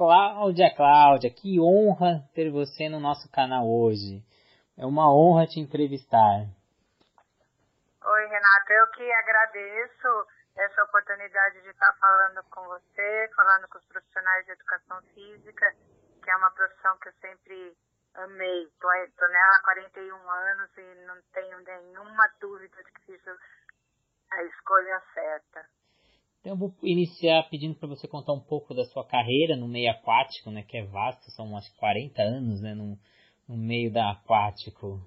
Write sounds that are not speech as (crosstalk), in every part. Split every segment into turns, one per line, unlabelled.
Cláudia, Cláudia, que honra ter você no nosso canal hoje. É uma honra te entrevistar.
Oi, Renata, eu que agradeço essa oportunidade de estar falando com você, falando com os profissionais de educação física, que é uma profissão que eu sempre amei. Estou nela há 41 anos e não tenho nenhuma dúvida de que fiz a escolha certa.
Então eu vou iniciar pedindo para você contar um pouco da sua carreira no meio aquático, né, que é vasto, são umas 40 anos, né, no, no meio da aquático.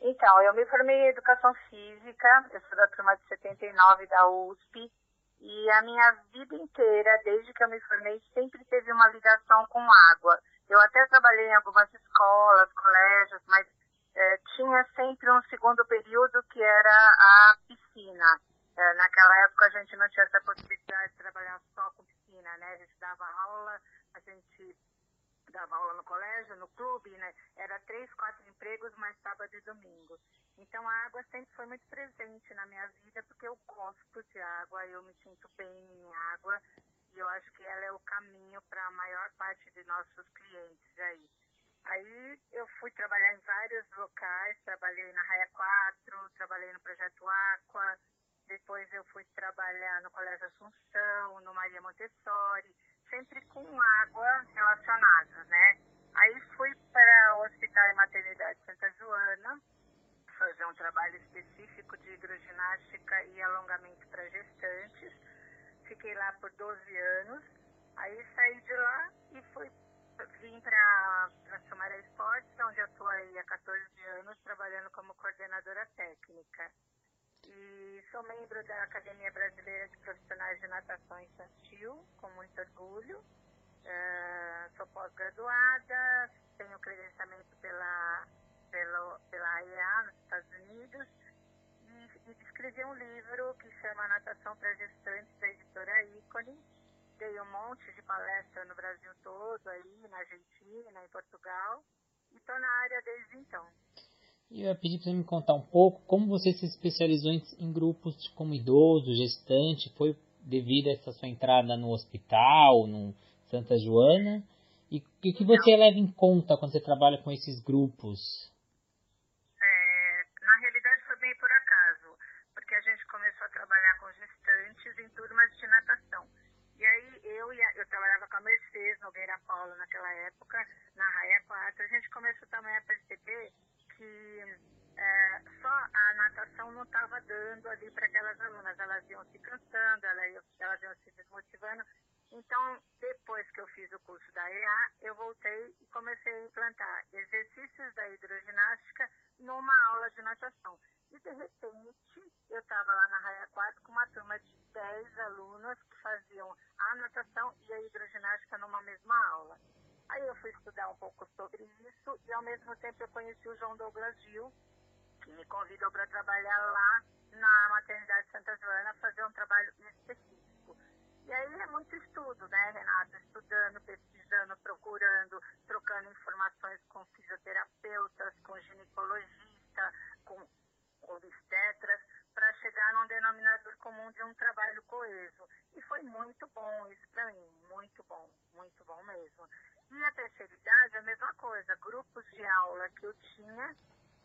Então, eu me formei em Educação Física, eu sou da turma de 79 da USP, e a minha vida inteira, desde que eu me formei, sempre teve uma ligação com água. Eu até trabalhei em algumas escolas, colégios, mas é, tinha sempre um segundo período que era a piscina. É, naquela época a gente não tinha essa possibilidade de trabalhar só com piscina, né? A gente dava aula, a gente dava aula no colégio, no clube, né? Era três, quatro empregos, mais sábado e domingo. Então a água sempre foi muito presente na minha vida porque eu gosto de água, eu me sinto bem em água e eu acho que ela é o caminho para a maior parte de nossos clientes aí. Aí eu fui trabalhar em vários locais, trabalhei na Raia 4, trabalhei no Projeto Aqua, depois eu fui trabalhar no Colégio Assunção, no Maria Montessori, sempre com água relacionada, né? Aí fui para o Hospital e Maternidade Santa Joana, fazer um trabalho específico de hidroginástica e alongamento para gestantes. Fiquei lá por 12 anos. Aí saí de lá e fui vim para Sumaré Esportes, onde eu estou aí há 14 anos trabalhando como coordenadora técnica. E sou membro da Academia Brasileira de Profissionais de Natação Infantil, com muito orgulho. Uh, sou pós-graduada, tenho credenciamento pela, pela, pela AEA nos Estados Unidos e, e escrevi um livro que chama Natação para Gestantes, da editora Ícone. Dei um monte de palestra no Brasil todo, aí na Argentina, em Portugal, e estou na área desde então.
E eu ia pedir para você me contar um pouco como você se especializou em, grupos como idoso, gestante, foi devido a essa sua entrada no hospital, no Santa Joana, e o que você leva em conta quando você trabalha com esses grupos?
É, na realidade foi bem por acaso, porque a gente começou a trabalhar com gestantes em turmas de natação. E aí eu, eu trabalhava com a Mercedes Nogueira Paulo naquela época, na Raia 4, a gente começou também a perceber que é, só a natação não estava dando ali para aquelas alunas. Elas iam se cansando, elas, elas iam se desmotivando. Então, depois que eu fiz o curso da EA, eu voltei e comecei a implantar exercícios da hidroginástica numa aula de natação. E, de repente, eu estava lá na Raia 4 com uma turma de 10 alunas que faziam a natação e a hidroginástica numa mesma aula. Aí eu fui estudar um pouco sobre isso e ao mesmo tempo eu conheci o João Douglas Gil, que me convidou para trabalhar lá na maternidade Santa Joana, fazer um trabalho específico. E aí é muito estudo, né, Renata? Estudando, pesquisando, procurando, trocando informações com fisioterapeutas, com ginecologista, com obstetras, para chegar num denominador comum de um trabalho coeso. E foi muito bom isso para mim, muito bom, muito bom mesmo. E a terceira idade, a mesma coisa. Grupos de aula que eu tinha,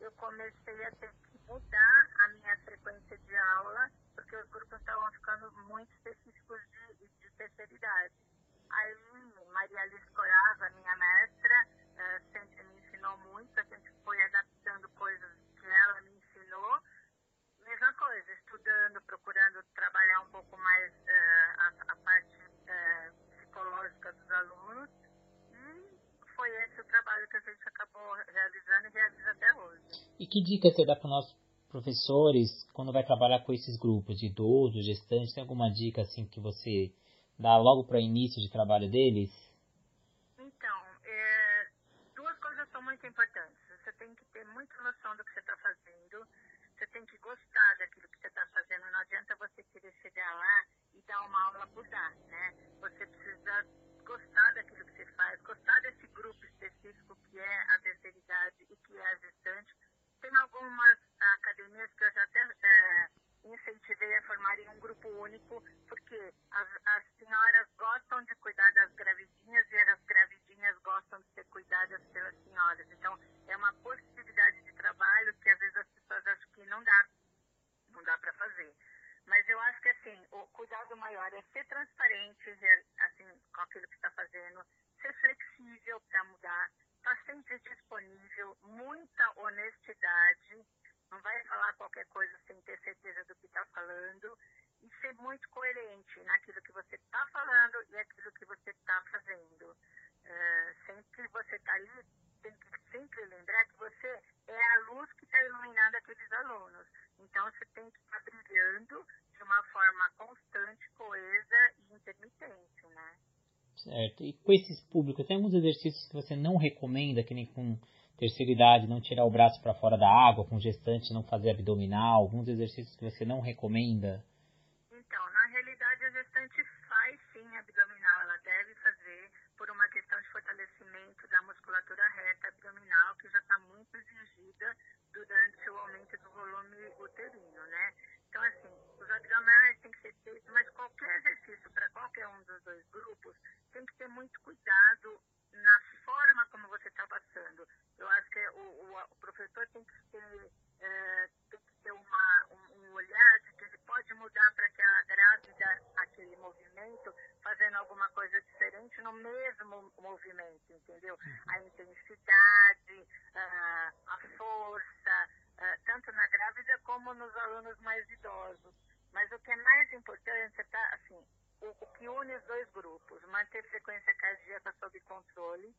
eu comecei a ter que mudar a minha frequência de aula, porque os grupos estavam ficando muito específicos de, de terceira idade. Aí, Maria Alice Coraza, minha mestra, eh, sempre me ensinou muito, a gente foi adaptando coisas que ela me ensinou. Mesma coisa, estudando, procurando trabalhar um pouco mais eh, a, a, parte eh, psicológica dos alunos foi esse o trabalho que a gente acabou realizando e realiza até hoje.
E que dica você dá para os nossos professores quando vai trabalhar com esses grupos de idosos, gestantes? Tem alguma dica assim que você dá logo para o início de trabalho deles?
Então, é, duas coisas são muito importantes. Você tem que ter muita noção do que você está fazendo. Você tem que gostar daquilo que você está fazendo. Não adianta você querer chegar lá e dar uma aula por dar, né? Você precisa gostar daquilo que você faz, gostar desse grupo específico que é a terceira idade e que é a gestante tem algumas academias que eu já até é, incentivei a formarem um grupo único, porque as, as senhoras gostam de cuidar das gravidinhas e as gravidinhas gostam de ser cuidadas pelas senhoras. Então, é uma possibilidade de trabalho que às vezes as pessoas acham que não dá, não dá para fazer. Mas eu acho que, assim, o cuidado maior é ser transparente, é, assim, com aquilo que está fazendo, ser flexível para mudar, estar tá sempre disponível, muita honestidade, não vai falar qualquer coisa sem ter certeza do que está falando e ser muito coerente naquilo que você está falando e aquilo que você está fazendo. Uh, sempre você está ali, tem que sempre lembrar que você é a luz que está iluminando aqueles alunos. Então você tem que estar tá brilhando de uma forma constante, coesa e intermitente, né?
Certo. E com esses públicos, tem alguns exercícios que você não recomenda, que nem com terceira idade, não tirar o braço para fora da água, com gestante não fazer abdominal, alguns exercícios que você não recomenda?
Então, na realidade, a gestante faz sim abdominal, ela deve fazer por uma questão de fortalecimento da musculatura reta abdominal, que já está muito exigida durante o aumento do volume uterino, né? Então, assim, os abdominais têm que ser feitos, mas qualquer exercício para qualquer um dos dois grupos tem que ter muito cuidado na forma como você está passando. Eu acho que o, o, o professor tem que ter, é, tem que ter uma, um, um, olhar de que ele pode mudar para que a grávida, aquele movimento, fazendo alguma coisa diferente no mesmo movimento, entendeu? A intensidade, uh, a força, uh, tanto na grávida como nos alunos mais idosos. Mas o que é mais importante é tá, assim, o, o que une os dois grupos, manter frequência cardíaca sob controle,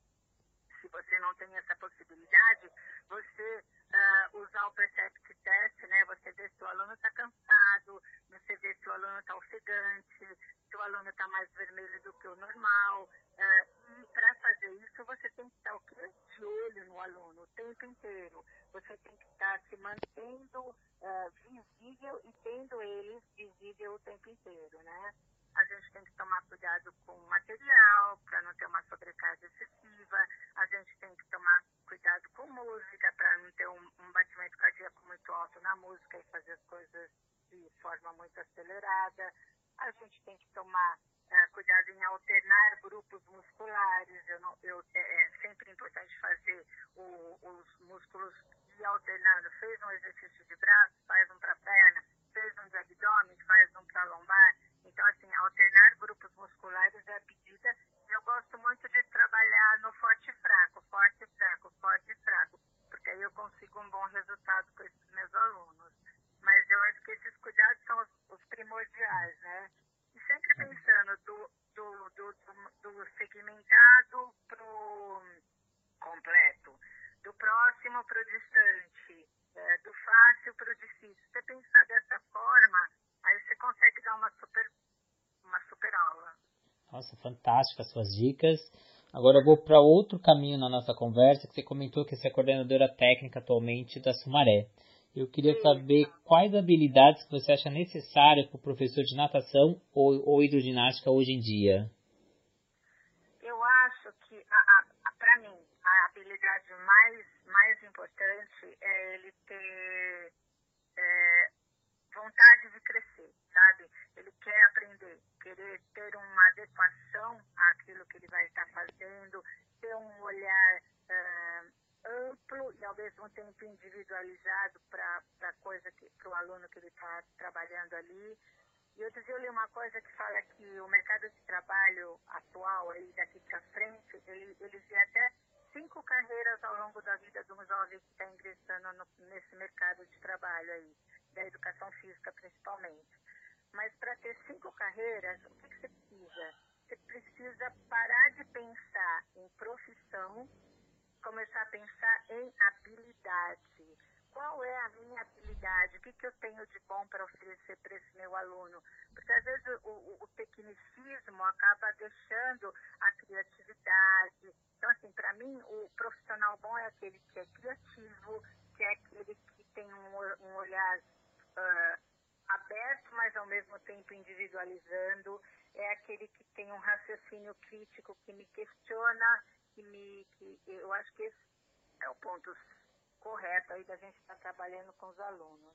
se você não tem essa possibilidade, você uh, usar o Percept Test, né? Você vê se o aluno está cansado, você vê se o aluno está ofegante, se o aluno está mais vermelho do que o normal. Uh, e para fazer isso, você tem que estar o quê? de olho no aluno o tempo inteiro. Você tem que estar se mantendo uh, visível e tendo ele visível o tempo inteiro, né? A gente tem que tomar cuidado com o material, para não ter uma sobrecarga excessiva, a gente tem que tomar cuidado com música, para não ter um, um, batimento cardíaco muito alto na música e fazer as coisas de forma muito acelerada, a gente tem que tomar uh, cuidado em alternar grupos musculares, eu não, eu, é, é, sempre importante fazer o, os músculos ir alternando, fez um exercício de braço, faz um para perna, fez um de abdômen, faz um para lombar, então, assim, alternar grupos musculares é a pedida. Eu gosto muito de trabalhar no forte e fraco, forte e fraco, forte e fraco, porque aí eu consigo um bom resultado com esses meus alunos. Mas eu acho que esses cuidados são os, os primordiais, né? E sempre pensando do, do, do, do, do segmentado para o completo, do próximo para o distante, é, do fácil para o difícil. Você pensar dessa forma, aí você consegue dar uma super uma super aula.
Nossa, fantástica as suas dicas. Agora eu vou para outro caminho na nossa conversa, que você comentou que você é coordenadora técnica atualmente da Sumaré. Eu queria saber quais habilidades que você acha necessárias para o professor de natação ou, ou hidroginástica hoje em dia.
Eu acho que, para mim, a habilidade mais, mais importante é ele ter é, vontade de crescer, sabe? Ele quer aprender, querer ter uma adequação àquilo que ele vai estar fazendo, ter um olhar uh, amplo e ao mesmo tempo individualizado para a coisa para o aluno que ele está trabalhando ali. E outro dia eu li uma coisa que fala que o mercado de trabalho atual, aí daqui para frente, ele, ele vê até cinco carreiras ao longo da vida de um jovem que está ingressando no, nesse mercado de trabalho aí da educação física principalmente. Mas para ter cinco carreiras, o que, que você precisa? Você precisa parar de pensar em profissão, começar a pensar em habilidade. Qual é a minha habilidade? O que, que eu tenho de bom para oferecer para esse meu aluno? Porque às vezes o, o, o tecnicismo acaba deixando a criatividade. Mim, o profissional bom é aquele que é criativo, que é aquele que tem um, um olhar uh, aberto, mas ao mesmo tempo individualizando. É aquele que tem um raciocínio crítico, que me questiona, que me. Que, eu acho que esse é o ponto correto aí da gente estar tá trabalhando com os alunos.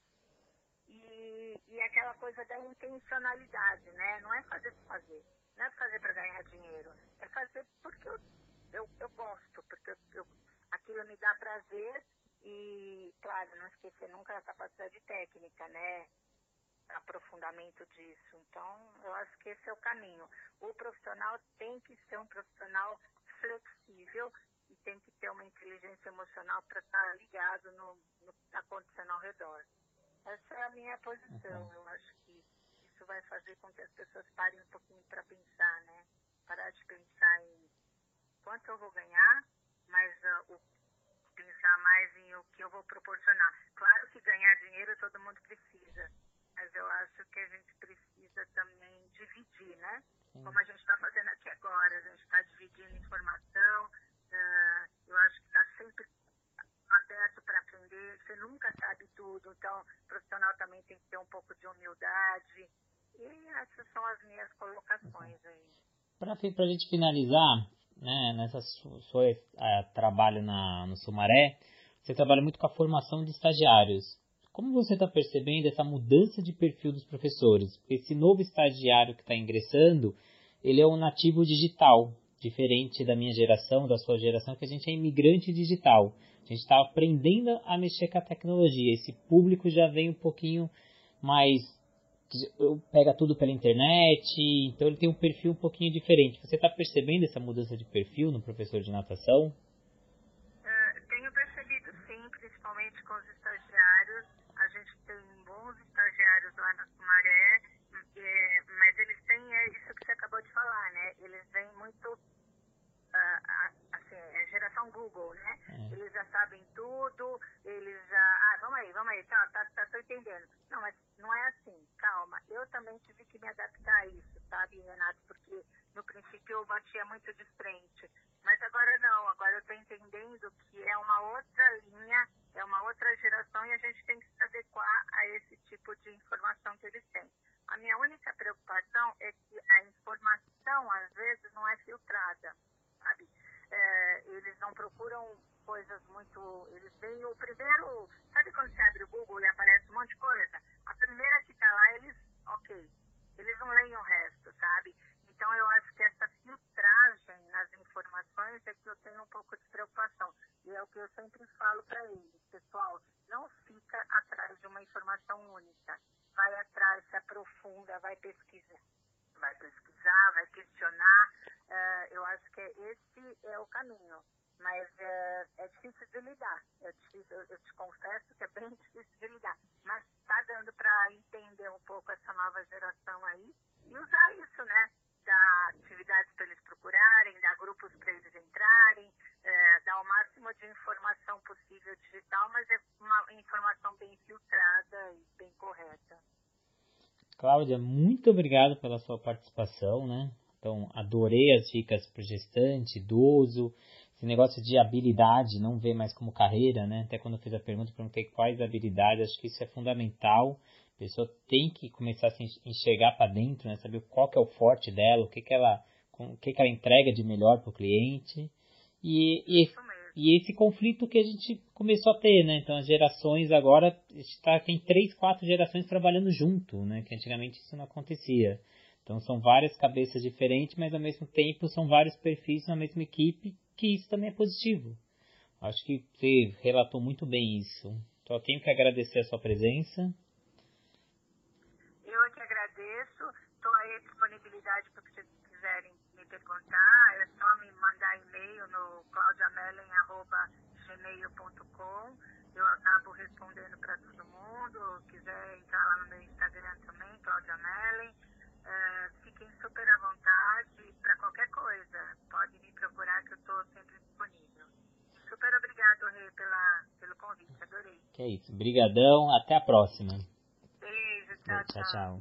E, e aquela coisa da intencionalidade, né? Não é fazer por fazer, não é fazer para ganhar dinheiro, é fazer porque eu, eu, eu gosto, porque eu, eu, aquilo me dá prazer e, claro, não esquecer nunca a capacidade técnica, né? aprofundamento disso. Então, eu acho que esse é o caminho. O profissional tem que ser um profissional flexível e tem que ter uma inteligência emocional para estar ligado no, no que está acontecendo ao redor. Essa é a minha posição. Uhum. Eu acho que isso vai fazer com que as pessoas parem um pouquinho para pensar, né? Parar de pensar em quanto eu vou ganhar, mas uh, o, pensar mais em o que eu vou proporcionar. Claro que ganhar dinheiro todo mundo precisa, mas eu acho que a gente precisa também dividir, né? Sim. Como a gente está fazendo aqui agora, a gente está dividindo informação, uh, eu acho que está sempre aberto para aprender, você nunca sabe tudo, então o profissional também tem que ter um pouco de humildade. E essas são as minhas colocações aí.
Para a gente finalizar, né, nessa sua uh, trabalho na, no Sumaré, você trabalha muito com a formação de estagiários. Como você está percebendo essa mudança de perfil dos professores? Esse novo estagiário que está ingressando, ele é um nativo digital, diferente da minha geração, da sua geração, que a gente é imigrante digital. A gente está aprendendo a mexer com a tecnologia. Esse público já vem um pouquinho mais pega tudo pela internet, então ele tem um perfil um pouquinho diferente. Você está percebendo essa mudança de perfil no professor de natação?
Uh, tenho percebido sim, principalmente com os estagiários. A gente tem bons estagiários lá na Sumaré, mas eles têm é isso que você acabou de falar, né? Eles vêm muito assim, é geração Google, né? É. Eles já sabem tudo, eles já. Ah, vamos aí, vamos aí, tá, tá, tá, tô entendendo. Não, mas não é assim, calma. Eu também tive que me adaptar a isso, sabe, Renato? Porque no princípio eu batia muito de frente. Mas agora não, agora eu tô entendendo que é uma outra linha, é uma outra geração e a gente tem que se adequar a esse tipo de informação que eles têm. A minha única preocupação é que a informação, às vezes, não é filtrada? É, eles não procuram coisas muito. Eles veem o primeiro. Sabe quando você abre o Google e aparece um monte de coisa? A primeira que está lá, eles. Ok. Eles não leem o resto, sabe? Então eu acho que essa filtragem nas informações é que eu tenho um pouco de preocupação. E é o que eu sempre falo para eles, pessoal, não fica atrás de uma informação única. Vai atrás, se aprofunda, vai pesquisar. Vai pesquisar, vai questionar. Uh, eu acho que esse é o caminho mas é, é difícil de lidar. É difícil, eu, eu, te confesso que é bem (laughs) difícil de lidar. Mas está dando para entender um pouco essa nova geração aí e usar isso, né? Dar atividades para eles procurarem, dar grupos para eles entrarem, é, dar o máximo de informação possível digital, mas é uma informação bem filtrada e bem correta.
Cláudia, muito obrigado pela sua participação, né? Então, adorei as dicas para gestante, idoso, esse negócio de habilidade, não ver mais como carreira, né? Até quando eu fiz a pergunta, perguntei quais habilidades, acho que isso é fundamental. A pessoa tem que começar a se enxergar para dentro, né? Saber qual que é o forte dela, o que, que ela, o que, que ela entrega de melhor para o cliente. E, e, e, esse conflito que a gente começou a ter, né? Então as gerações agora está tem três, quatro gerações trabalhando junto, né? Que antigamente isso não acontecia. Então são várias cabeças diferentes, mas ao mesmo tempo são vários perfis na mesma equipe que isso também é positivo. Acho que você relatou muito bem isso. Só tenho que agradecer a sua presença.
Eu é que agradeço. Estou aí à disponibilidade para que vocês quiserem me perguntar. É só me mandar e-mail no claudiamellen.gmail.com. Eu acabo respondendo para todo mundo. Quiser entrar lá no meu Instagram também, Claudia Mellen. Uh, fiquem super à vontade para qualquer coisa. Pode me procurar que eu estou sempre disponível. Super obrigado, Rê, pela, pelo convite. Adorei.
Que é isso. Brigadão. Até a próxima.
Beijo. tchau. tchau. tchau.